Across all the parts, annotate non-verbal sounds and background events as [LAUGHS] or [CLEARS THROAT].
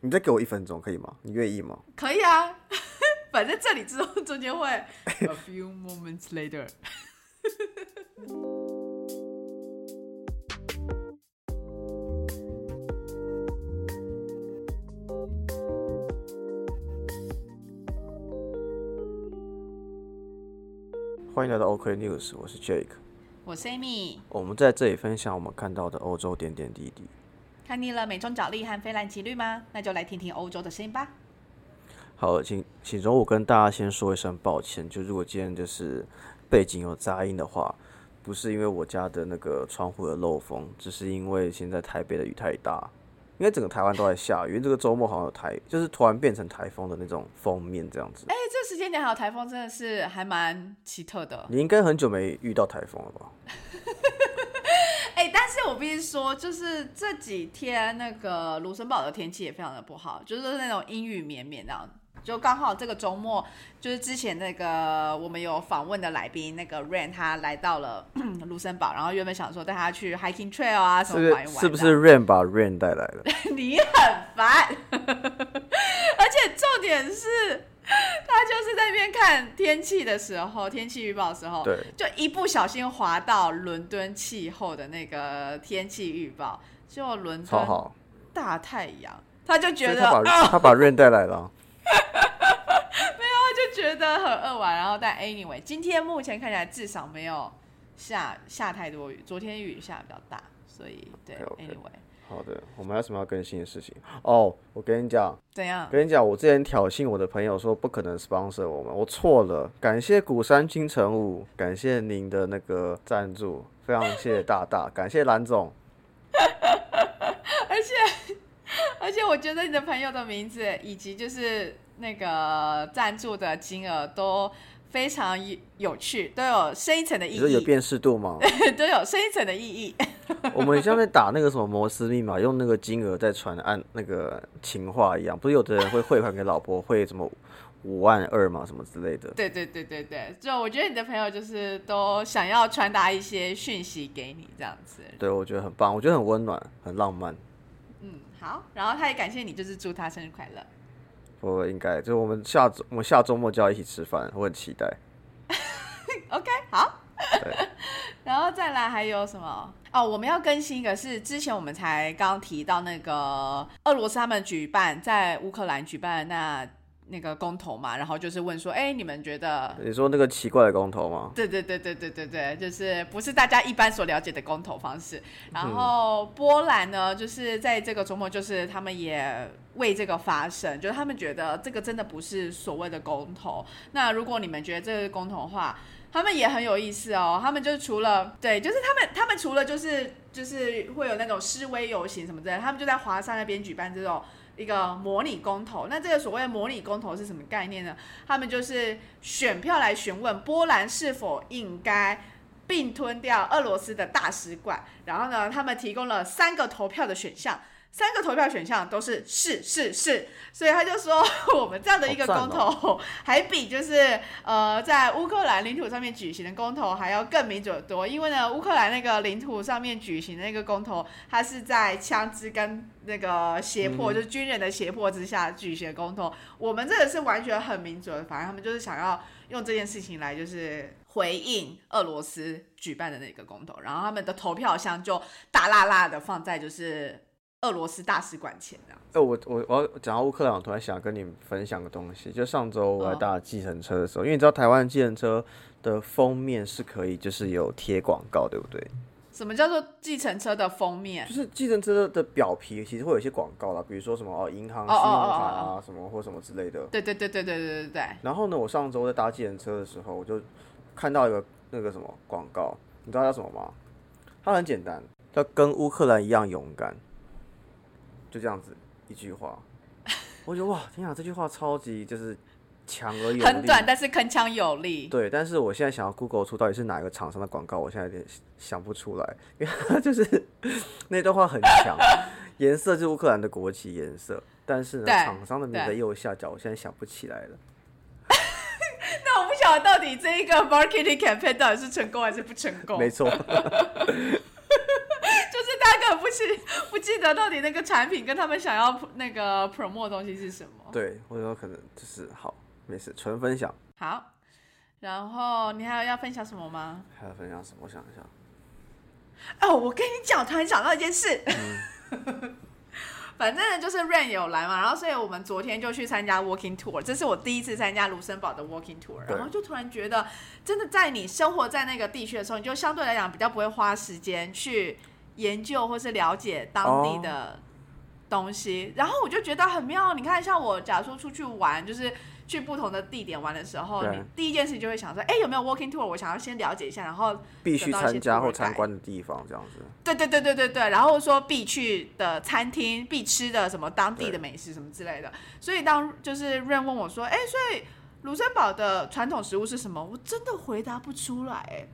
你再给我一分钟可以吗？你愿意吗？可以啊，[LAUGHS] 反正这里之后中间会 a few moments later。[LAUGHS] 欢迎来到 OK News，我是 Jake，我是 Amy。我们在这里分享我们看到的欧洲点点滴滴。看腻了美中角力和菲兰奇律吗？那就来听听欧洲的声音吧。好，请请容我跟大家先说一声抱歉，就如果今天就是背景有杂音的话，不是因为我家的那个窗户的漏风，只是因为现在台北的雨太大。因为整个台湾都在下雨，因为这个周末好像有台，就是突然变成台风的那种封面这样子。哎，这时间点还有台风，真的是还蛮奇特的。你应该很久没遇到台风了吧？[LAUGHS] 哎，但是我必须说，就是这几天那个卢森堡的天气也非常的不好，就是那种阴雨绵绵这样。就刚好这个周末，就是之前那个我们有访问的来宾那个 Rain，他来到了 [CLEARS THROAT] 卢森堡，然后原本想说带他去 hiking trail 啊什么玩一玩。是不是 Rain 把 Rain 带来了？[LAUGHS] 你很烦，[LAUGHS] 而且重点是，[LAUGHS] 他就是在那边看天气的时候，天气预报的时候，对，就一不小心滑到伦敦气候的那个天气预报，就伦敦大太阳，他就觉得他把他把 Rain 带来了。[LAUGHS] 没有，就觉得很饿玩。然后但 anyway，今天目前看起来至少没有下下太多雨。昨天雨下比较大，所以对 anyway。好的，我们还有什么要更新的事情？哦，我跟你讲，怎样？跟你讲，我之前挑衅我的朋友说不可能 sponsor 我们，我错了。感谢古山金城武，感谢您的那个赞助，非常谢谢大大，[LAUGHS] 感谢蓝总。[LAUGHS] 而且。而且我觉得你的朋友的名字以及就是那个赞助的金额都非常有趣，都有深一层的意义。有辨识度吗？[LAUGHS] 都有深一层的意义。[LAUGHS] 我们像在打那个什么摩斯密码，用那个金额在传按那个情话一样，不是有的人会汇款给老婆汇什么五万二嘛，什么之类的。对对对对对，就我觉得你的朋友就是都想要传达一些讯息给你这样子。对，我觉得很棒，我觉得很温暖，很浪漫。嗯好，然后他也感谢你，就是祝他生日快乐。我应该，就我们下周我们下周末就要一起吃饭，我很期待。[LAUGHS] OK，好。[LAUGHS] 然后再来还有什么？哦，我们要更新一个，是之前我们才刚提到那个俄罗斯他们举办在乌克兰举办那。那个公投嘛，然后就是问说，哎，你们觉得？你说那个奇怪的公投吗？对对对对对对对，就是不是大家一般所了解的公投方式。然后波兰呢，就是在这个周末，就是他们也为这个发声，就是他们觉得这个真的不是所谓的公投。那如果你们觉得这个公投的话，他们也很有意思哦。他们就是除了对，就是他们他们除了就是就是会有那种示威游行什么之类，他们就在华沙那边举办这种。一个模拟公投，那这个所谓模拟公投是什么概念呢？他们就是选票来询问波兰是否应该并吞掉俄罗斯的大使馆，然后呢，他们提供了三个投票的选项。三个投票选项都是是是是，所以他就说 [LAUGHS] 我们这样的一个公投，还比就是呃在乌克兰领土上面举行的公投还要更民主的多。因为呢，乌克兰那个领土上面举行的那个公投，它是在枪支跟那个胁迫，就是军人的胁迫之下举行的公投。我们这个是完全很民主的，反正他们就是想要用这件事情来就是回应俄罗斯举办的那个公投，然后他们的投票箱就大辣辣的放在就是。俄罗斯大使馆前这样。哎，我我我要讲到乌克兰，我突然想跟你分享个东西。就上周我在搭计程车的时候，因为你知道台湾计程车的封面是可以就是有贴广告，对不对？什么叫做计程车的封面？就是计程车的表皮其实会有一些广告啦，比如说什么哦银行信用卡啊什么或什么之类的。对对对对对对对对。然后呢，我上周在搭计程车的时候，我就看到一个那个什么广告，你知道叫什么吗？它很简单，叫跟乌克兰一样勇敢。就这样子一句话，[LAUGHS] 我觉得哇，天啊，这句话超级就是强而有力，很短但是铿锵有力。对，但是我现在想要 Google 出到底是哪一个厂商的广告，我现在有点想不出来，因为就是 [LAUGHS] 那段话很强，[LAUGHS] 颜色是乌克兰的国旗颜色，但是呢，厂商的名字右下角，我现在想不起来了。那我不晓得到底这一个 marketing campaign 到底是成功还是不成功？没错。不不记 [LAUGHS] 不记得到底那个产品跟他们想要那个 promote 的东西是什么。对，或者说可能就是好，没事，纯分享。好，然后你还有要分享什么吗？还要分享什么？我想一下。哦，我跟你讲，突然想到一件事。[LAUGHS] 反正呢，就是 Rain 有来嘛，然后所以我们昨天就去参加 Walking Tour，这是我第一次参加卢森堡的 Walking Tour，然后就突然觉得，真的在你生活在那个地区的时候，你就相对来讲比较不会花时间去研究或是了解当地的东西，然后我就觉得很妙。你看，像我假如说出去玩，就是。去不同的地点玩的时候，你第一件事情就会想说，哎，有没有 walking tour？我想要先了解一下，然后必须参加或参观的地方，这样子。对对对对对对，然后说必去的餐厅、必吃的什么当地的美食什么之类的。所以当就是润问我说，哎，所以卢森堡的传统食物是什么？我真的回答不出来。哎，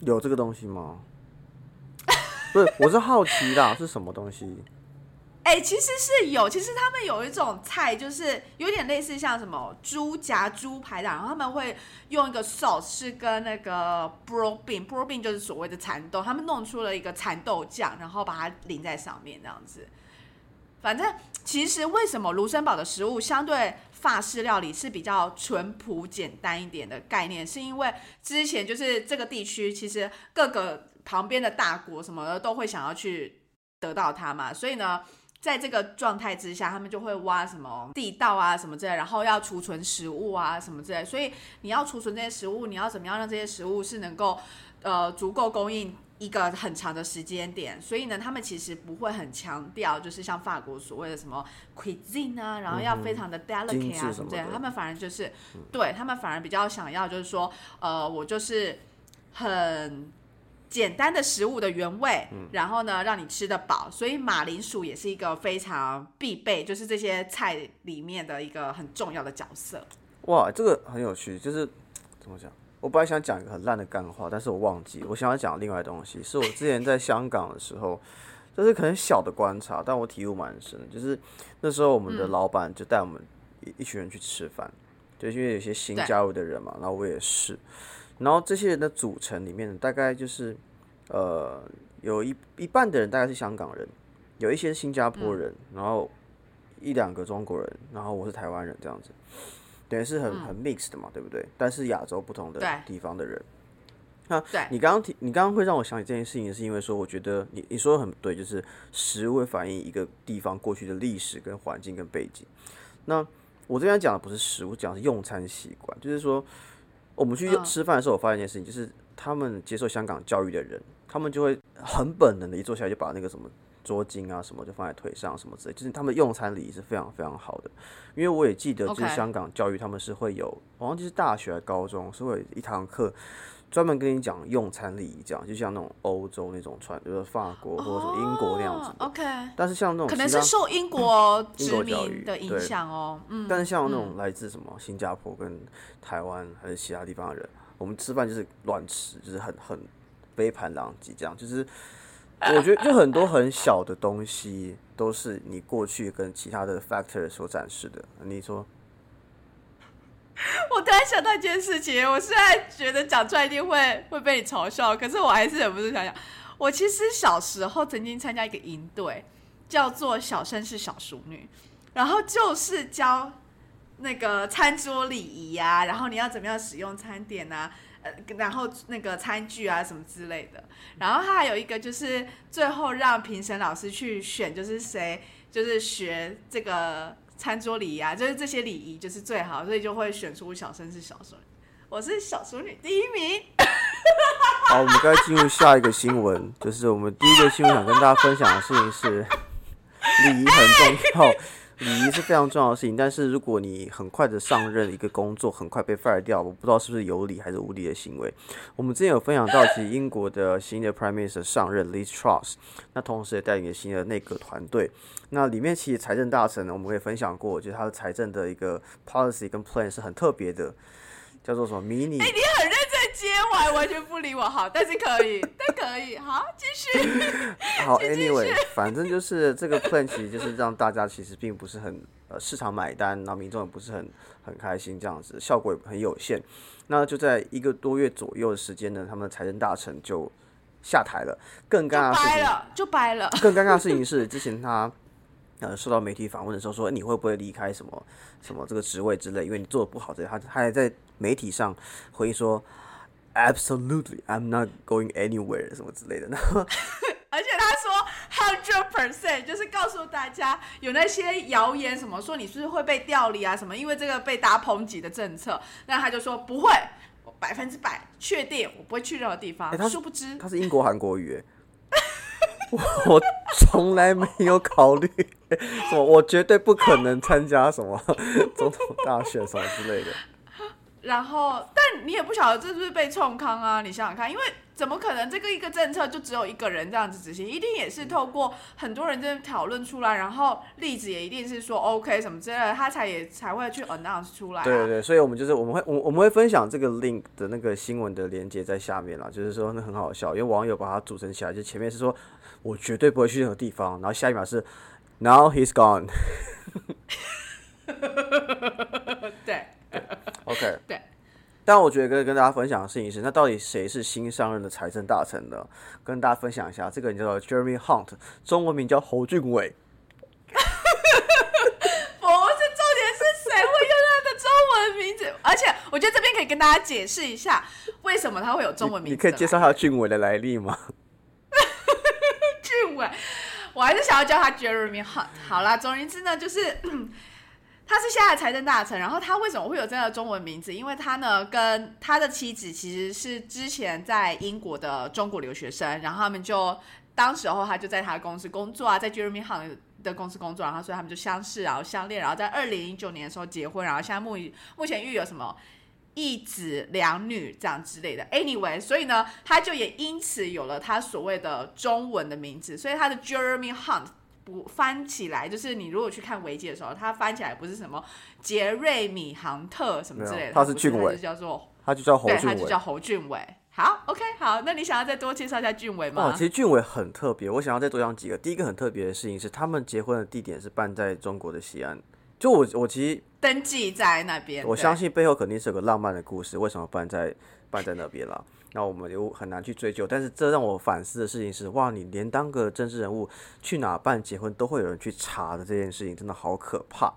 有这个东西吗？不是，我是好奇啦，[LAUGHS] 是什么东西？哎，其实是有，其实他们有一种菜，就是有点类似像什么猪夹猪排的，然后他们会用一个 sauce 是跟那个 bro bean，bro bean 就是所谓的蚕豆，他们弄出了一个蚕豆酱，然后把它淋在上面这样子。反正其实为什么卢森堡的食物相对法式料理是比较淳朴简单一点的概念，是因为之前就是这个地区其实各个旁边的大国什么的都会想要去得到它嘛，所以呢。在这个状态之下，他们就会挖什么地道啊，什么之类，然后要储存食物啊，什么之类。所以你要储存这些食物，你要怎么样让这些食物是能够呃足够供应一个很长的时间点？所以呢，他们其实不会很强调，就是像法国所谓的什么 cuisine 啊，然后要非常的 delicate 啊什么之类。他们反而就是对他们反而比较想要，就是说呃，我就是很。简单的食物的原味，然后呢，让你吃得饱，所以马铃薯也是一个非常必备，就是这些菜里面的一个很重要的角色。哇，这个很有趣，就是怎么讲？我本来想讲一个很烂的干话，但是我忘记，我想要讲另外东西，是我之前在香港的时候，就是可能小的观察，但我体悟蛮深。就是那时候我们的老板就带我们一一群人去吃饭，就因为有些新加入的人嘛，然后我也是。然后这些人的组成里面，大概就是，呃，有一一半的人大概是香港人，有一些新加坡人，然后一两个中国人，然后我是台湾人这样子，等于是很很 mixed 的嘛，对不对？但是亚洲不同的地方的人，那你刚刚提，你刚刚会让我想起这件事情，是因为说，我觉得你你说的很对，就是食物会反映一个地方过去的历史跟环境跟背景。那我这边讲的不是食物，讲的是用餐习惯，就是说。我们去吃饭的时候，我发现一件事情，就是他们接受香港教育的人，他们就会很本能的，一坐下来就把那个什么桌巾啊什么就放在腿上什么之类，就是他们用餐礼仪是非常非常好的。因为我也记得，就是香港教育他们是会有，我忘记是大学还是高中，是会有一堂课。专门跟你讲用餐礼仪，这样就像那种欧洲那种传，比如说法国或者说英国那样子。OK。但是像那种可能是受英国殖民的影响哦。嗯。但是像那种来自什么新加坡跟台湾还是其他地方的人，我们吃饭就是乱吃，就是很很杯盘狼藉这样。就是我觉得就很多很小的东西都是你过去跟其他的 factor 所展示的。你说？[LAUGHS] 我突然想到一件事情，我现在觉得讲出来一定会会被你嘲笑，可是我还是忍不住想想。我其实小时候曾经参加一个营队，叫做“小绅士小淑女”，然后就是教那个餐桌礼仪啊，然后你要怎么样使用餐点啊，呃，然后那个餐具啊什么之类的。然后他还有一个就是最后让评审老师去选，就是谁就是学这个。餐桌礼仪啊，就是这些礼仪就是最好，所以就会选出小生是小生。我是小淑女第一名。[LAUGHS] 好，我们该进入下一个新闻，就是我们第一个新闻想跟大家分享的事情是礼仪很重要。礼仪是非常重要的事情，但是如果你很快的上任一个工作，很快被 fire 掉，我不知道是不是有理还是无理的行为。我们之前有分享到，其实英国的新的 Prime Minister 上任 Liz Truss，那同时也带领了新的内阁团队。那里面其实财政大臣呢，我们也分享过，就是他的财政的一个 policy 跟 plan 是很特别的。叫做什么迷你？哎，你很认真接，我还完全不理我。好，但是可以，[LAUGHS] 但可以。好，继续。好，[LAUGHS] Anyway，反正就是这个 plan 其实就是让大家其实并不是很呃市场买单，然后民众也不是很很开心这样子，效果也很有限。那就在一个多月左右的时间呢，他们的财政大臣就下台了。更尴尬的事情，掰了就掰了。更尴尬的事情是，之前他呃受到媒体访问的时候说，你会不会离开什么什么这个职位之类，因为你做的不好之类，他他还在媒体上回应说，Absolutely, I'm not going anywhere 什么之类的。然后 [LAUGHS] 而且他说 hundred percent，就是告诉大家有那些谣言什么说你是不是会被调离啊什么，因为这个被大家抨击的政策，那他就说不会，我百分之百确定我不会去任何地方。欸他殊不知，他是英国韩国语耶，我 [LAUGHS] 我从来没有考虑什么，我绝对不可能参加什么 [LAUGHS] 总统大选什么之类的。然后但你也不晓得这是不是被冲康啊？你想想看，因为怎么可能这个一个政策就只有一个人这样子执行？一定也是透过很多人在讨论出来，然后例子也一定是说 OK 什么之类的，他才也才会去 announce 出来、啊。对对对，所以我们就是我们会我我们会分享这个 link 的那个新闻的连接在下面啦，就是说那很好笑，因为网友把它组成起来，就前面是说我绝对不会去任何地方，然后下一秒是 now he's gone。[LAUGHS] 对 OK，对。但我觉得跟跟大家分享的事情是，那到底谁是新上任的财政大臣呢？跟大家分享一下，这个人叫做 Jeremy Hunt，中文名叫侯俊伟。[LAUGHS] 不是重点是谁会用他的中文名字？而且我觉得这边可以跟大家解释一下，为什么他会有中文名字你可以介绍下俊伟的来历吗？我还是想要叫他 Jeremy Hunt。好啦，总而言之呢，就是。[CLEARS THROAT] 他是现在财政大臣，然后他为什么会有这样的中文名字？因为他呢跟他的妻子其实是之前在英国的中国留学生，然后他们就当时候他就在他的公司工作啊，在 Jeremy 好的公司工作，然后所以他们就相识，然后相恋，然后在二零零九年的时候结婚，然后现在目目前育有什么一子两女这样之类的。Anyway，所以呢，他就也因此有了他所谓的中文的名字，所以他的 Jeremy Hunt。不翻起来，就是你如果去看维基的时候，他翻起来不是什么杰瑞米杭特什么之类的，他是俊伟，就叫做他就叫侯对，俊伟，他就叫侯俊伟。好，OK，好，那你想要再多介绍一下俊伟吗？哦，其实俊伟很特别，我想要再多讲几个。第一个很特别的事情是，他们结婚的地点是办在中国的西安。就我，我其实登记在那边，我相信背后肯定是有个浪漫的故事，为什么办在办在那边了？那我们就很难去追究，但是这让我反思的事情是，哇，你连当个政治人物去哪办结婚都会有人去查的这件事情，真的好可怕。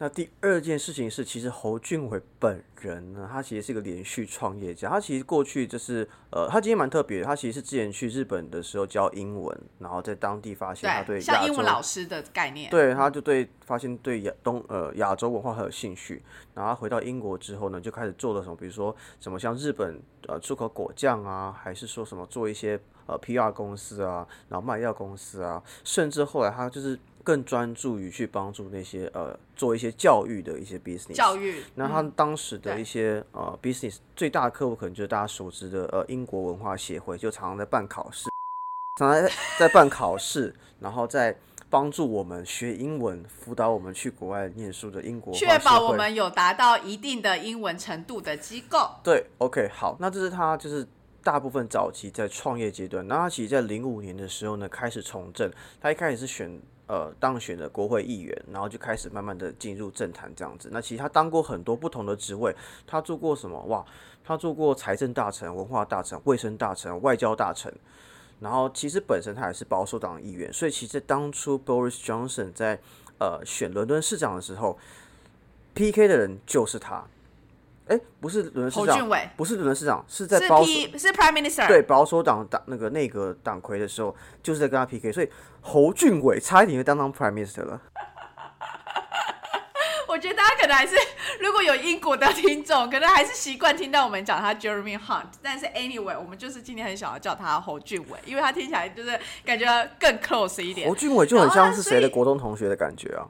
那第二件事情是，其实侯俊伟本人呢，他其实是一个连续创业家。他其实过去就是，呃，他今天蛮特别。他其实是之前去日本的时候教英文，然后在当地发现他对像英文老师的概念，对，他就对发现对亚东呃亚洲文化很有兴趣。然后他回到英国之后呢，就开始做了什么，比如说什么像日本呃出口果酱啊，还是说什么做一些呃 PR 公司啊，然后卖药公司啊，甚至后来他就是更专注于去帮助那些呃做一些教育的一些 business。教育。那他嗯当时的一些、呃 business 最大的客户可能就是大家熟知的呃英国文化协会，就常常在办考试，常常在在办考试，然后在帮助我们学英文，辅导我们去国外念书的英国确保我们有达到一定的英文程度的机构。对，OK，好，那这是他就是大部分早期在创业阶段。那他其实在零五年的时候呢，开始从政。他一开始是选呃当选的国会议员，然后就开始慢慢的进入政坛这样子。那其实他当过很多不同的职位，他做过什么？哇，他做过财政大臣、文化大臣、卫生大臣、外交大臣。然后其实本身他也是保守党议员，所以其实当初 Boris Johnson 在呃选伦敦市长的时候，PK 的人就是他。哎，不是伦敦市长不是伦敦市长，是在是保守 P 是 Prime Minister，对保守党党那个内阁党魁的时候，就是在跟他 PK，所以侯俊伟差一点就当当 Prime Minister 了。[LAUGHS] 我觉得大家可能还是，如果有英国的听众，可能还是习惯听到我们讲他 Jeremy Hunt，但是 anyway，我们就是今天很想要叫他侯俊伟，因为他听起来就是感觉更 close 一点侯。俊伟就很像是谁的国中同学的感觉啊。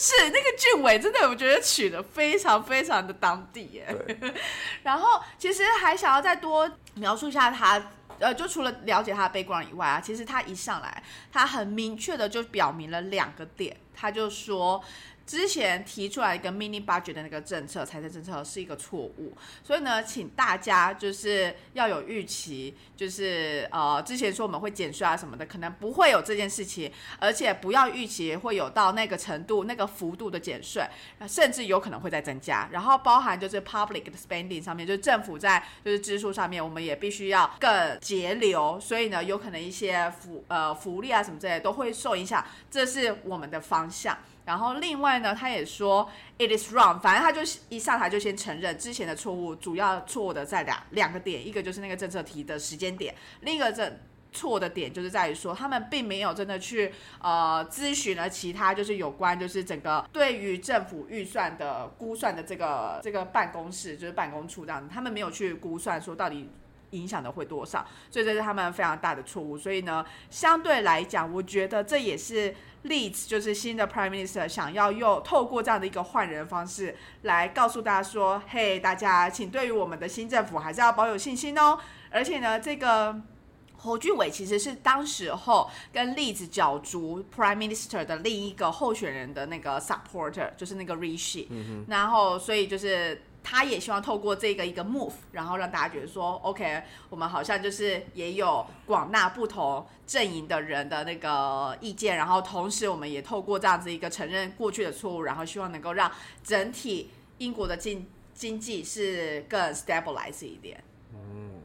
是那个俊伟，真的我觉得取的非常非常的当地耶。[LAUGHS] 然后其实还想要再多描述一下他。呃，就除了了解他的 background 以外啊，其实他一上来，他很明确的就表明了两个点，他就说，之前提出来一个 mini budget 的那个政策，财政政策是一个错误，所以呢，请大家就是要有预期，就是呃，之前说我们会减税啊什么的，可能不会有这件事情，而且不要预期会有到那个程度、那个幅度的减税，甚至有可能会再增加。然后包含就是 public spending 上面，就是政府在就是支出上面，我们也必须要更节流，所以呢，有可能一些福呃福利啊什么之类都会受影响，这是我们的方向。然后另外呢，他也说 it is wrong，反正他就一上台就先承认之前的错误，主要错误的在两两个点，一个就是那个政策提的时间点，另一个这错的点就是在于说他们并没有真的去呃咨询了其他就是有关就是整个对于政府预算的估算的这个这个办公室就是办公处这样子，他们没有去估算说到底。影响的会多少？所以这是他们非常大的错误。所以呢，相对来讲，我觉得这也是例子，就是新的 Prime Minister 想要用透过这样的一个换人方式来告诉大家说：“嘿，大家，请对于我们的新政府还是要保有信心哦。”而且呢，这个侯俊伟其实是当时候跟例子角逐 Prime Minister 的另一个候选人的那个 supporter，就是那个 Rishi。然后，所以就是。他也希望透过这个一个 move，然后让大家觉得说，OK，我们好像就是也有广纳不同阵营的人的那个意见，然后同时我们也透过这样子一个承认过去的错误，然后希望能够让整体英国的经经济是更 stabilize 一点。嗯，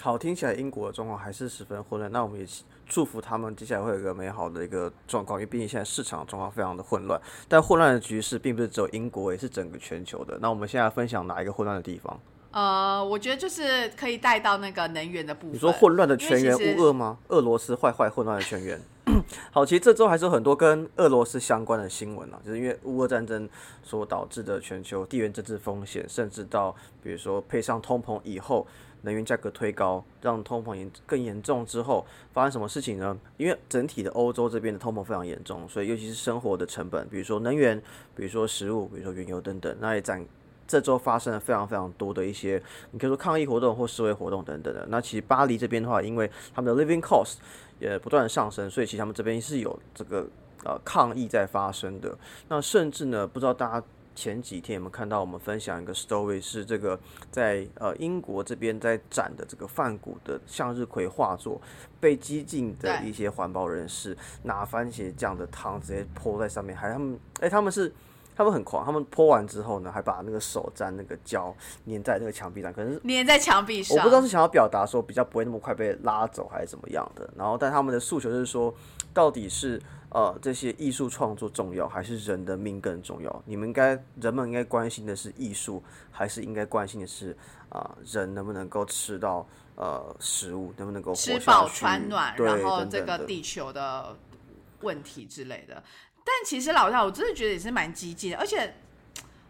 好，听起来英国的状况还是十分混乱。那我们也。祝福他们接下来会有一个美好的一个状况，因为毕竟现在市场状况非常的混乱。但混乱的局势并不是只有英国，也是整个全球的。那我们现在分享哪一个混乱的地方？呃，我觉得就是可以带到那个能源的部分。你说混乱的全员乌俄吗？俄罗斯坏坏混乱的全员。[CLEARS THROAT] 好，其实这周还是有很多跟俄罗斯相关的新闻啊，就是因为乌俄战争所导致的全球地缘政治风险，甚至到比如说配上通膨以后。能源价格推高，让通膨严更严重之后，发生什么事情呢？因为整体的欧洲这边的通膨非常严重，所以尤其是生活的成本，比如说能源，比如说食物，比如说原油等等，那也在这周发生了非常非常多的一些，你可以说抗议活动或示威活动等等的。那其实巴黎这边的话，因为他们的 living cost 也不断的上升，所以其实他们这边是有这个呃抗议在发生的。那甚至呢，不知道大家。前几天我们看到，我们分享一个 story，是这个在呃英国这边在展的这个梵谷的向日葵画作，被激进的一些环保人士拿番茄酱的汤直接泼在上面，还他们哎他们是他们很狂，他们泼完之后呢，还把那个手沾那个胶粘在那个墙壁上，可能是粘在墙壁上，我不知道是想要表达说比较不会那么快被拉走还是怎么样的。然后但他们的诉求就是说，到底是。呃，这些艺术创作重要还是人的命更重要？你们应该，人们应该关心的是艺术，还是应该关心的是啊，人能不能够吃到呃食物，能不能够吃饱穿暖，然后这个地球的问题之类的。但其实老大，我真的觉得也是蛮激进的，而且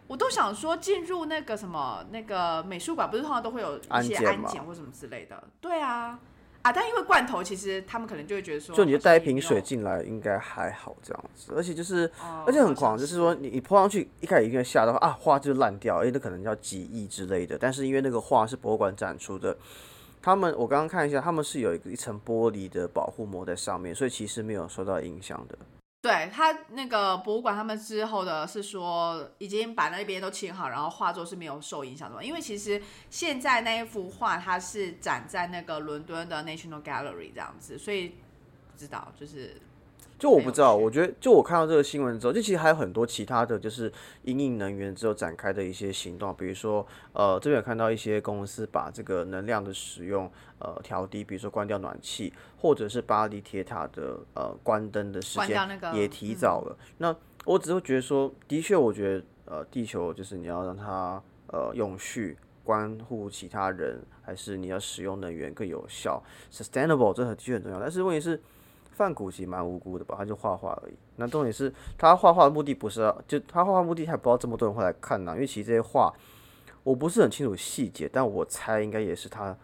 我都想说，进入那个什么那个美术馆，不是通常都会有一些安检或什么之类的？对啊。啊，但因为罐头，其实他们可能就会觉得说，就你就带一瓶水进来，应该还好这样子。而且就是，而且很狂，就是说你你泼上去，一开始一定吓到啊，画就烂掉，哎，那可能要几亿之类的。但是因为那个画是博物馆展出的，他们我刚刚看一下，他们是有一个一层玻璃的保护膜在上面，所以其实没有受到影响的。对他那个博物馆，他们之后的是说已经把那边都清好，然后画作是没有受影响的。因为其实现在那一幅画它是展在那个伦敦的 National Gallery 这样子，所以不知道就是。就我不知道，我觉得就我看到这个新闻之后，就其实还有很多其他的就是因应能源之后展开的一些行动，比如说呃这边有看到一些公司把这个能量的使用呃调低，比如说关掉暖气，或者是巴黎铁塔的呃关灯的时间也提早了。那我只会觉得说，的确，我觉得呃地球就是你要让它呃永续，关乎其他人，还是你要使用能源更有效，sustainable 这很的确很重要。但是问题是。范古其实蛮无辜的吧，他就画画而已。那重点是他画画的目的不是，就他画画目的还不知道这么多人会来看呢。因为其实这些画我不是很清楚细节，但我猜应该也是他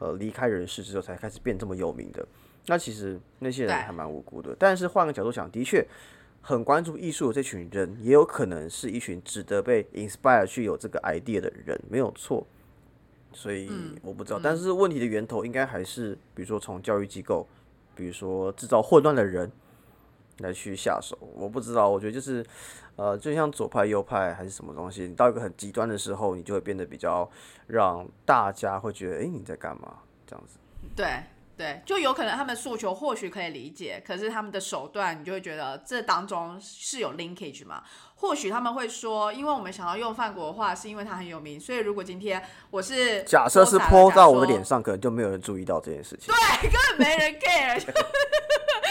呃离开人世之后才开始变这么有名的。那其实那些人还蛮无辜的。但是换个角度想，的确很关注艺术的这群人，也有可能是一群值得被 inspire 去有这个 idea 的人，没有错。所以我不知道，但是问题的源头应该还是比如说从教育机构。比如说制造混乱的人，来去下手。我不知道，我觉得就是呃，就像左派右派还是什么东西，你到一个很极端的时候，你就会变得比较让大家会觉得，哎、你在干嘛？这样子。对对，就有可能他们诉求或许可以理解，可是他们的手段，你就会觉得这当中是有 linkage 嘛？或许他们会说，因为我们想要用范国话，是因为他很有名，所以如果今天我是假设是泼泼到我的脸，上，可能就没有人注意到这件事情。对，根本没人 care，[LAUGHS]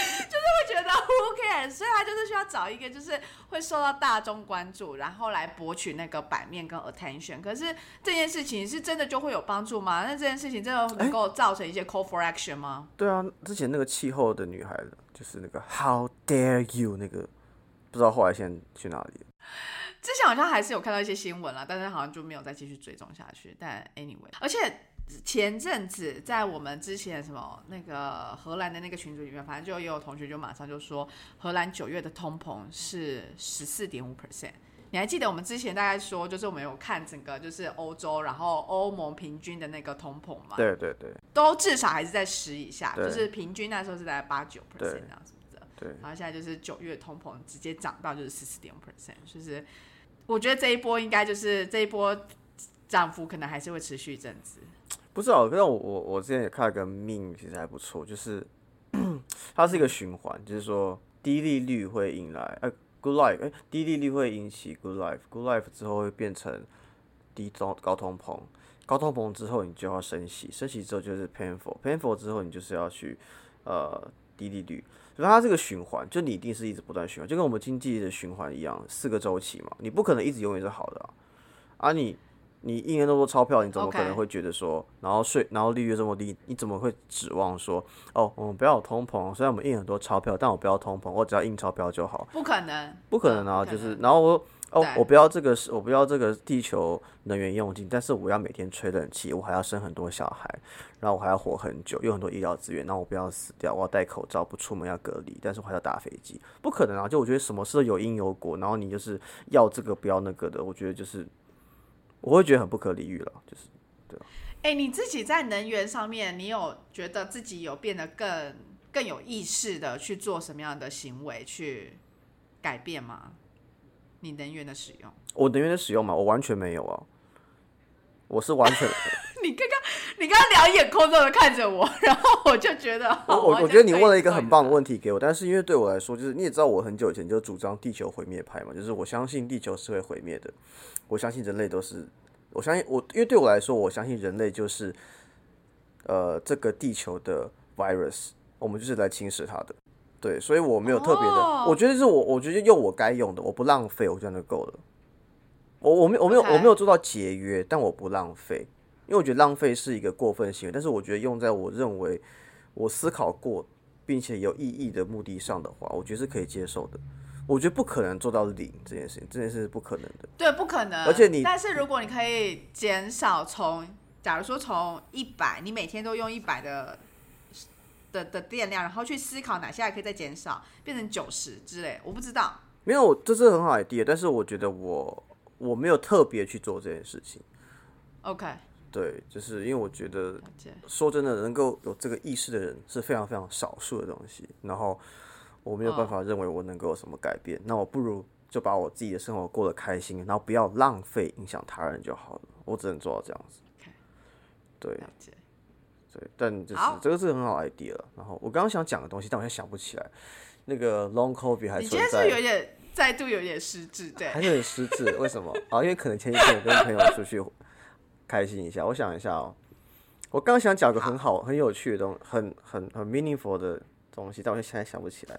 who cares，[LAUGHS] 所以他就是需要找一个就是会受到大众关注，然后来博取那个版面跟 attention。可是这件事情是真的就会有帮助吗？那这件事情真的能够造成一些 call for action 吗？对啊，之前那个气候的女孩，就是那个 How dare you 那个，不知道后来现在去哪里了。之前好像还是有看到一些新闻啦，但是好像就没有再继续追踪下去。但 anyway，而且前阵子在我们之前什么那个荷兰的那个群组里面，反正就也有同学就马上就说，荷兰九月的通膨是十四点五 percent。你还记得我们之前大概说，就是我们有看整个就是欧洲，然后欧盟平均的那个通膨嘛，对对对都至少还是在十以下，就是平均那时候是在八九 percent 对这样子的。对，然后现在就是九月通膨直接涨到就是十四点五 percent，就是我觉得这一波应该就是这一波涨幅可能还是会持续一阵子。不是啊，但我我我之前也看了个命，其实还不错，就是它是一个循环，就是说低利率会引来呃 good life，哎、低利率会引起 good life，good life 之后会变成低通高通膨，高通膨之后你就要升息，升息之后就是 painful，painful 之后你就是要去呃低利率，所以它这个循环，就你一定是一直不断循环，就跟我们经济的循环一样，四个周期嘛，你不可能一直永远是好的啊，啊你你印了那么多钞票，你怎么可能会觉得说，然后税，然后利率这么低，你怎么会指望说，哦，我们不要有通膨，虽然我们印很多钞票，但我不要通膨，我只要印钞票就好，不可能，不可能啊，就是然后我哦，我不要这个是，我不要这个地球能源用尽，但是我要每天吹冷气，我还要生很多小孩，然后我还要活很久，用很多医疗资源，然后我不要死掉，我要戴口罩，不出门要隔离，但是我还要打飞机，不可能啊！就我觉得什么事都有因有果，然后你就是要这个不要那个的，我觉得就是我会觉得很不可理喻了，就是对哎、你自己在能源上面，你有觉得自己有变得更更有意识的去做什么样的行为去改变吗？你能源的使用？我能源的使用嘛，我完全没有啊，我是完全。[LAUGHS] 你刚刚你刚刚两眼空洞的看着我，[LAUGHS] 然后我就觉得，我哦我我觉得你问了一个很棒的。问题给我，但是因为对我来说，就是你也知道我很久以前就主张地球毁灭派嘛，就是我相信地球是会毁灭的，我相信人类都是，我相信我，因为对我来说，我相信人类就是呃这个地球的 virus，我们就是来侵蚀它的，对，所以我没有特别的，哦我觉得是我我觉得用我该用的，我不浪费，我觉得就够了。我我没有我没有我没有做到节约，但我不浪费，因为我觉得浪费是一个过分行为，但是我觉得用在我认为我思考过并且有意义的目的上的话，我觉得是可以接受的。我觉得不可能做到零这件事情，这件事是不可能的。对，不可能。而且你但是如果你可以减少从，假如说从一百，你每天都用一百的的的电量，然后去思考哪些还可以再减少，变成九十之类，我不知道。没有，这是很好的 idea，但是我觉得我我没有特别去做这件事情。OK，对，就是因为我觉得。说真的，能够有这个意识的人是非常非常少数的东西。然后我没有办法认为我能够有什么改变，那我不如就把我自己的生活过得开心，然后不要浪费影响他人就好了。我只能做到这样子。OK 对了解。对，但就是这个是很好 idea 了。然后我刚刚想讲的东西，但我现在想不起来。那个 long covid 还你今天是存在不是有点再度有点失智，对还。是很失智，为什么？啊，[LAUGHS] 因为可能前几天我跟朋友出去开心一下。我想一下哦，我刚刚想讲个很好、很有趣的东，很很很 meaningful 的东西，但我现在想不起来。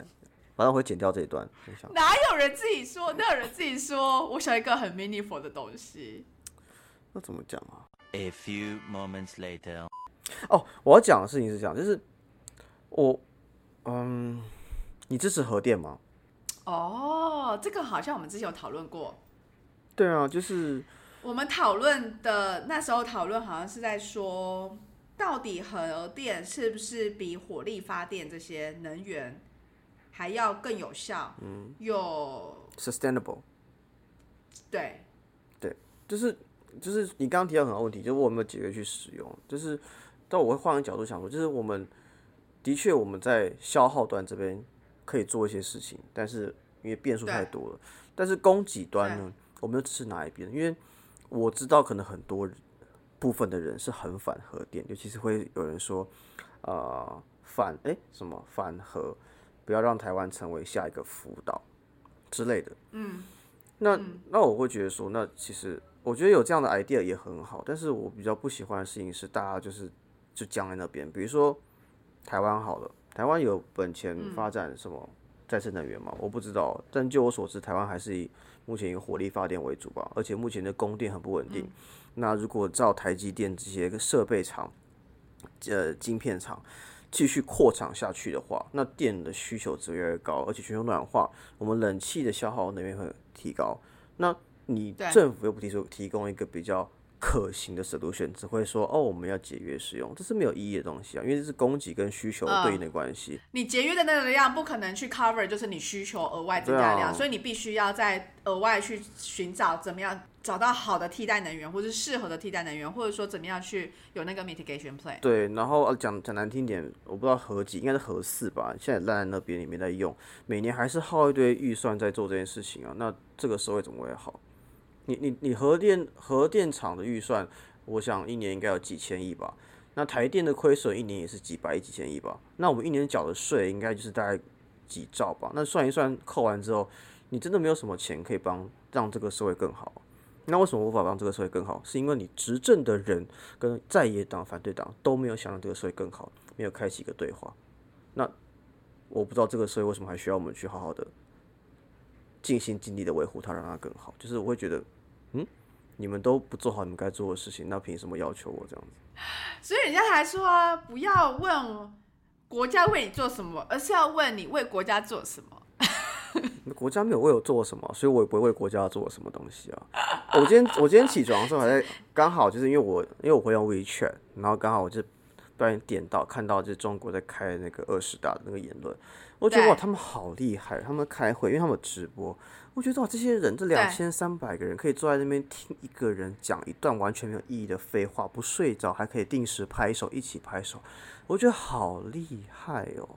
反正我会剪掉这一段。哪有人自己说？哪有人自己说？我想一个很 meaningful 的东西。那怎么讲啊？A few moments later. 哦，我要讲的事情是这样，就是我，嗯，你支持核电吗？哦，这个好像我们之前有讨论过。对啊，就是我们讨论的那时候讨论好像是在说，到底核电是不是比火力发电这些能源还要更有效？嗯，有 sustainable，对对就是就是你刚刚提到很多问题，就是我有没有节约去使用？就是，但我会换个角度想说，就是我们的确我们在消耗端这边可以做一些事情，但是因为变数太多了。但是供给端呢，我们又支持哪一边？因为我知道可能很多部分的人是很反核电，尤其是会有人说，呃，反哎、什么反核，不要让台湾成为下一个福岛之类的。嗯，那那我会觉得说，那其实我觉得有这样的 idea 也很好，但是我比较不喜欢的事情是大家就是就僵在那边，比如说台湾好了，台湾有本钱发展什么再生能源吗？我不知道，但就我所知，台湾还是以目前以火力发电为主吧，而且目前的供电很不稳定。那如果照台积电这些个设备厂、呃晶片厂继续扩厂下去的话，那电的需求只会越来越高，而且全球暖化，我们冷气的消耗能源会提高。那你政府又不提出提供一个比较可行的 solution，只会说哦我们要节约使用，这是没有意义的东西啊，因为这是供给跟需求对应的关系。你节约的那个量不可能去 cover，就是你需求额外增加的量，啊所以你必须要再额外去寻找怎么样找到好的替代能源，或是适合的替代能源，或者说怎么样去有那个 mitigation plan。对，然后呃讲讲难听点，我不知道合几，应该是合四吧，现在烂在那边，也没在用，每年还是耗一堆预算在做这件事情啊，那这个社会怎么会好？你你你核电核电厂的预算，我想一年应该有几千亿吧，那台电的亏损一年也是几百亿、几千亿吧，那我们一年缴的税应该就是大概几兆吧，那算一算扣完之后，你真的没有什么钱可以帮让这个社会更好。那为什么无法让这个社会更好？是因为你执政的人跟在野党、反对党都没有想让这个社会更好，没有开启一个对话。那我不知道这个社会为什么还需要我们去好好的尽心尽力的维护它，让它更好。就是我会觉得，嗯，你们都不做好你们该做的事情，那凭什么要求我这样子？[SIGHS] 所以人家还说啊，不要问国家为你做什么，而是要问你为国家做什么。[LAUGHS] 国家没有为我做什么，所以我也不会为国家做什么东西啊。我今天 [LAUGHS] 我今天起床的时候还在，刚好就是因为我因为我会用 WeChat，然后刚好我就不小心点到看到就是中国在开那个二十大的那个言论，我觉得哇他们好厉害，他们开会，因为他们直播，我觉得哇这些人这两千三百个人可以坐在那边听一个人讲一段完全没有意义的废话，不睡着还可以定时拍手一起拍手，我觉得好厉害哦。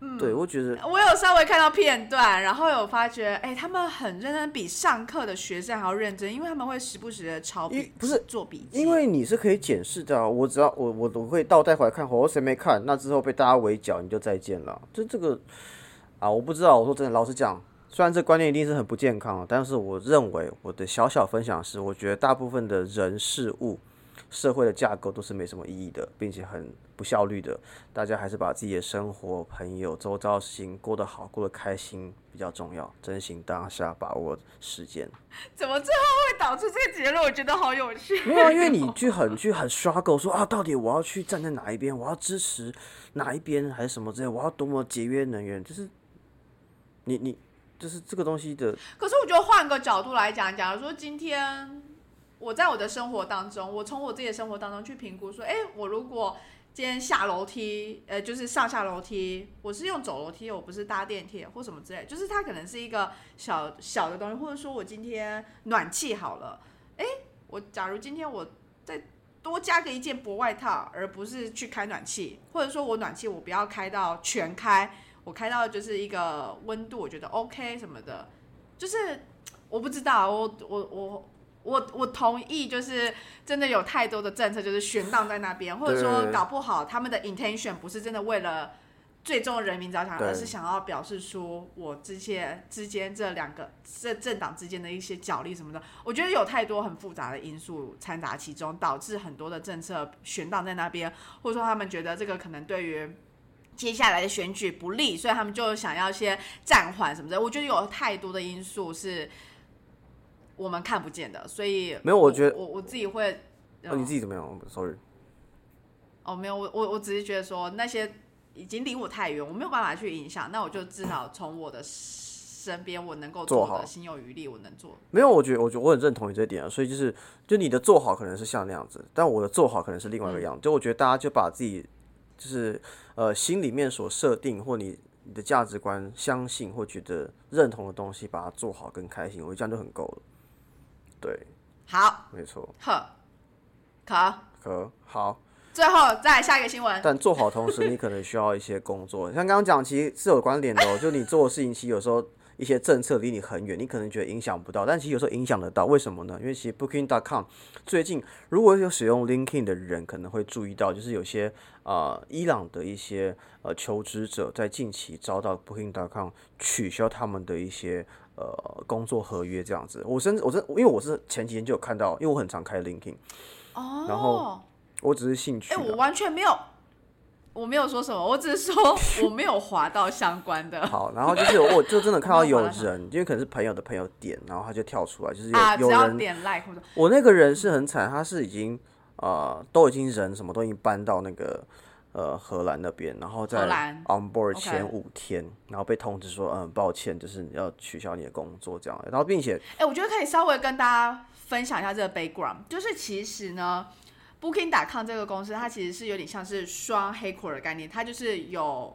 嗯对，我觉得我有稍微看到片段，然后有发觉，哎、他们很认真，比上课的学生还要认真，因为他们会时不时的抄笔记，不是做笔记，因为你是可以检视的啊、我只要我我我会倒带回来看，我谁没看，那之后被大家围剿，你就再见了。就这个啊，我不知道。我说真的，老实讲，虽然这观念一定是很不健康的，但是我认为我的小小分享是，我觉得大部分的人事物、社会的架构都是没什么意义的，并且很不效率的。大家还是把自己的生活、朋友、周遭的事情过得好、过得开心比较重要，珍惜当下，把握时间。[LAUGHS] 怎么最后会导出这个结论？我觉得好有趣。没有啊，因为你 [LAUGHS] 去很去很 struggle 说啊，到底我要去站在哪一边，我要支持哪一边还是什么之类，我要多么节约能源，就是你你就是这个东西的，可是我觉得换个角度来讲，假如说今天我在我的生活当中，我从我自己的生活当中去评估说，哎、我如果今天下楼梯，呃，就是上下楼梯，我是用走楼梯，我不是搭电梯或什么之类，就是它可能是一个小小的东西，或者说我今天暖气好了，哎、我假如今天我再多加个一件薄外套，而不是去开暖气，或者说我暖气我不要开到全开，我开到就是一个温度，我觉得 OK 什么的，就是我不知道，我我我我我同意，就是真的有太多的政策就是悬荡在那边，或者说搞不好他们的 intention 不是真的为了最终人民着想，而是想要表示说我之间之间这两个这政党之间的一些角力什么的，我觉得有太多很复杂的因素掺杂其中，导致很多的政策悬荡在那边，或者说他们觉得这个可能对于。接下来的选举不利，所以他们就想要先暂缓什么的。我觉得有太多的因素是我们看不见的，所以没有我觉得我我自己会，哦、你自己怎么样？Sorry，哦没有，我我我只是觉得说那些已经离我太远，我没有办法去影响，那我就至少从我的身边我能够做好的，心有余力，我能做。没有，我觉得我觉得我很认同你这一点啊，所以就是就你的做好可能是像那样子，但我的做好可能是另外一个样子。就我觉得大家就把自己就是呃心里面所设定或你你的价值观相信或觉得认同的东西，把它做好跟开心，我觉得这样就很够了。对，好，没错。呵，可。可。好，最后再下一个新闻，但做好同时，你可能需要一些工作，像刚刚讲，其实是有关联的哦。就你做的事情，其实有时候一些政策离你很远，你可能觉得影响不到，但其实有时候影响得到。为什么呢？因为其实 Booking.com 最近如果有使用 LinkedIn 的人，可能会注意到，就是有些呃伊朗的一些呃求职者在近期遭到 Booking.com 取消他们的一些呃工作合约这样子。我甚至我真因为我是前几天就有看到，因为我很常开 LinkedIn，哦，然后我只是兴趣哎、啊。我完全没有，我没有说什么，我只是说我没有滑到相关的。[LAUGHS] 好，然后就是 [LAUGHS] 我就真的看到有人，因为可能是朋友的朋友点，然后他就跳出来，就是有、有人，要点 like 或者。我那个人是很惨，他是已经呃都已经人什么都已经搬到那个呃荷兰那边，然后在 on board 前五天，然后被通知说嗯抱歉，就是要取消你的工作这样，然后并且哎、我觉得可以稍微跟大家分享一下这个 background，就是其实呢，Booking.com 这个公司它其实是有点像是双黑壳的概念，它就是有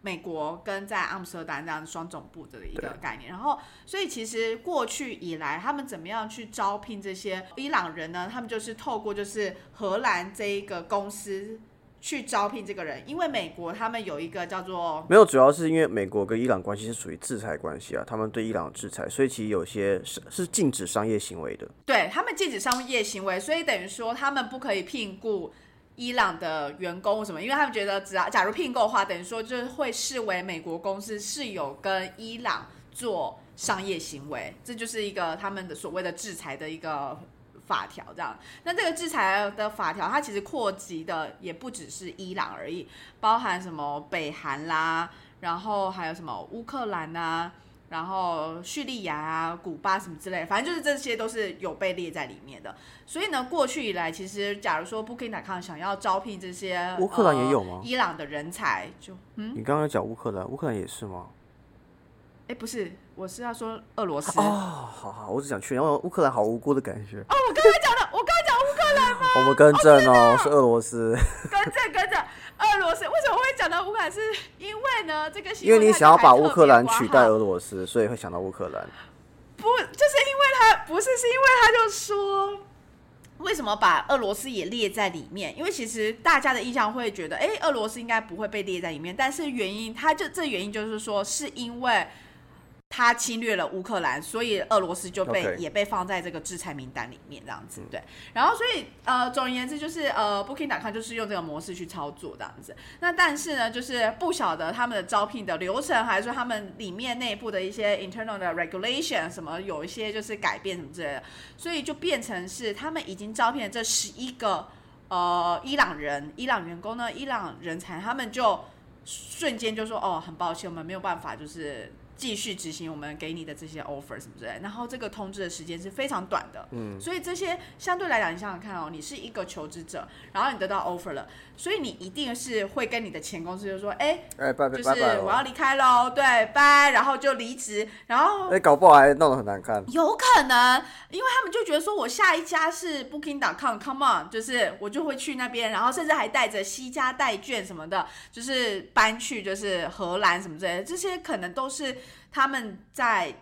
美国跟在阿姆斯特丹这样双总部的一个概念。然后，所以其实过去以来，他们怎么样去招聘这些伊朗人呢？他们就是透过就是荷兰这一个公司去招聘这个人，因为美国他们有一个叫做没有，主要是因为美国跟伊朗关系是属于制裁关系啊，他们对伊朗有制裁，所以其实有些是是禁止商业行为的。对他们禁止商业行为，所以等于说他们不可以聘雇伊朗的员工什么，因为他们觉得只要假如聘购的话，等于说就是会视为美国公司是有跟伊朗做商业行为，这就是一个他们的所谓的制裁的一个。法条这样，那这个制裁的法条，它其实扩及的也不只是伊朗而已，包含什么北韩啦，然后还有什么乌克兰啊，然后叙利亚啊、古巴什么之类，反正就是这些都是有被列在里面的。所以呢，过去以来，其实假如说 Booking.com 想要招聘这些乌克兰也有吗伊朗的人才，就嗯，你刚刚讲乌克兰，乌克兰也是吗？哎，不是，我是要说俄罗斯。哦，好好，我只想确认，因为乌克兰好无辜的感觉。哦，我刚才讲的，我刚才讲乌克兰吗？我们更正哦，是俄罗斯，更正更正，俄罗斯为什么会讲到乌克兰？是因为呢，这个新因为你想要把乌克兰取代俄罗斯，所以会想到乌克兰。不，就是因为他不是，是因为他就说，为什么把俄罗斯也列在里面？因为其实大家的印象会觉得，哎，俄罗斯应该不会被列在里面，但是原因，他就这原因就是说，是因为。他侵略了乌克兰，所以俄罗斯就被也被放在这个制裁名单里面，这样子对。然后所以呃，总而言之就是呃，Booking.com 就是用这个模式去操作这样子。那但是呢，就是不晓得他们的招聘的流程，还是说他们里面内部的一些 internal 的 regulation 什么有一些就是改变什么之类的，所以就变成是他们已经招聘了这十一个呃伊朗人、伊朗员工呢，伊朗人才，他们就瞬间就说哦，很抱歉，我们没有办法就是。继续执行我们给你的这些 offer 什么之类，然后这个通知的时间是非常短的，嗯，所以这些相对来讲，你想想看哦，你是一个求职者，然后你得到 offer 了，所以你一定是会跟你的前公司就说，哎，哎，拜拜就是！我要离开喽，对，拜，然后就离职，然后哎，搞不好还弄得很难看。有可能，因为他们就觉得说我下一家是 Booking.com，Come on，就是我就会去那边，然后甚至还带着西家代券什么的，就是搬去就是荷兰什么之类的，这些可能都是他们在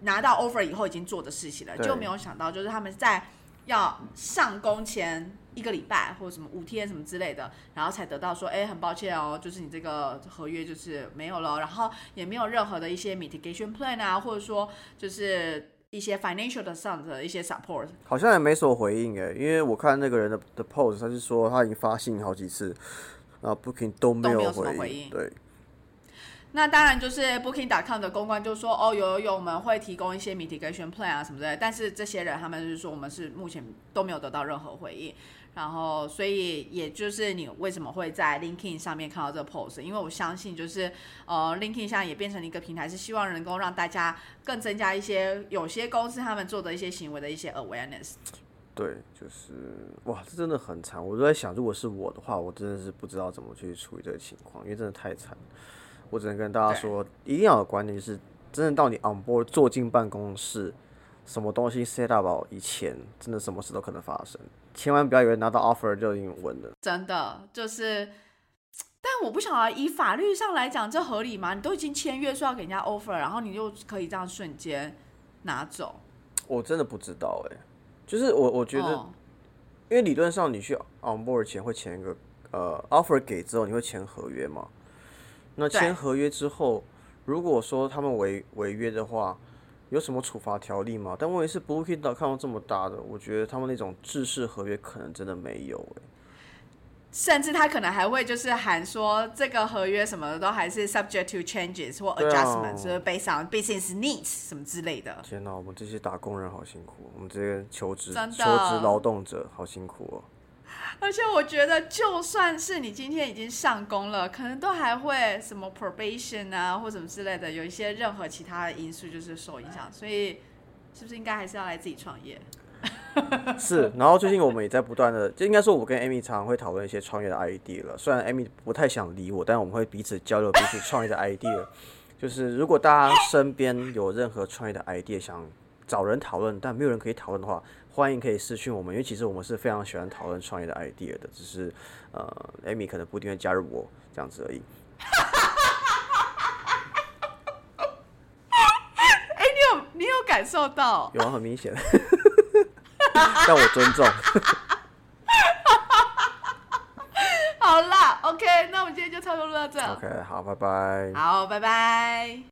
拿到 offer 以后已经做的事情了，就没有想到就是他们在要上工前。一个礼拜或者什么五天什么之类的，然后才得到说，哎，很抱歉哦，就是你这个合约就是没有了，然后也没有任何的一些 mitigation plan 啊，或者说就是一些 financial 的上的一些 support。好像也没什么回应哎，因为我看那个人的的 post，他是说他已经发信好几次，然后 Booking 都没有回应对，那当然就是 Booking.com 的公关就说，哦，有有有，我们会提供一些 mitigation plan 啊什么之类的，但是这些人他们就是说，我们是目前都没有得到任何回应。然后，所以也就是你为什么会在 LinkedIn 上面看到这个 post？因为我相信，就是呃，LinkedIn 现在也变成了一个平台，是希望能够让大家更增加一些有些公司他们做的一些行为的一些 awareness。对，就是哇，这真的很惨。我都在想，如果是我的话，我真的是不知道怎么去处理这个情况，因为真的太惨。我只能跟大家说，一定要有观念，就是真的到你 on board 坐进办公室，什么东西 set up 好以前，真的什么事都可能发生。千万不要以为拿到 offer 就已经稳了。真的就是，但我不晓得以法律上来讲，这合理吗？你都已经签约说要给人家 offer，然后你又可以这样瞬间拿走？我真的不知道哎、就是我我觉得，哦因为理论上你去 on board 前会签一个呃 offer 给之后你会签合约嘛？那签合约之后，如果说他们违违约的话，有什么处罚条例吗？但问题是 Booking.com 这么大的，我觉得他们那种制式合约可能真的没有欸、甚至他可能还会就是喊说这个合约什么的都还是 subject to changes 或 adjustments，、就是 based on business needs 什么之类的。天哪，我们这些打工人好辛苦，我们这些求职求职劳动者好辛苦哦。而且我觉得，就算是你今天已经上工了，可能都还会什么 probation 啊，或什么之类的，有一些任何其他的因素就是受影响。所以，是不是应该还是要来自己创业？[LAUGHS] 是，然后最近我们也在不断的，就应该说，我跟 Amy 常常会讨论一些创业的 idea 了。虽然 Amy 不太想理我，但我们会彼此交流彼此创业的 idea。就是如果大家身边有任何创业的 idea 想找人讨论，但没有人可以讨论的话，欢迎可以私讯我们，因为其实我们是非常喜欢讨论创业的 idea 的，只是呃，Amy 可能不一定会加入我这样子而已。[LAUGHS] 哎、你有你有感受到？有啊，很明显，[LAUGHS] 但我尊重。[LAUGHS] 好啦，OK，那我们今天就差不多录到这。OK，好，拜拜。好，拜拜。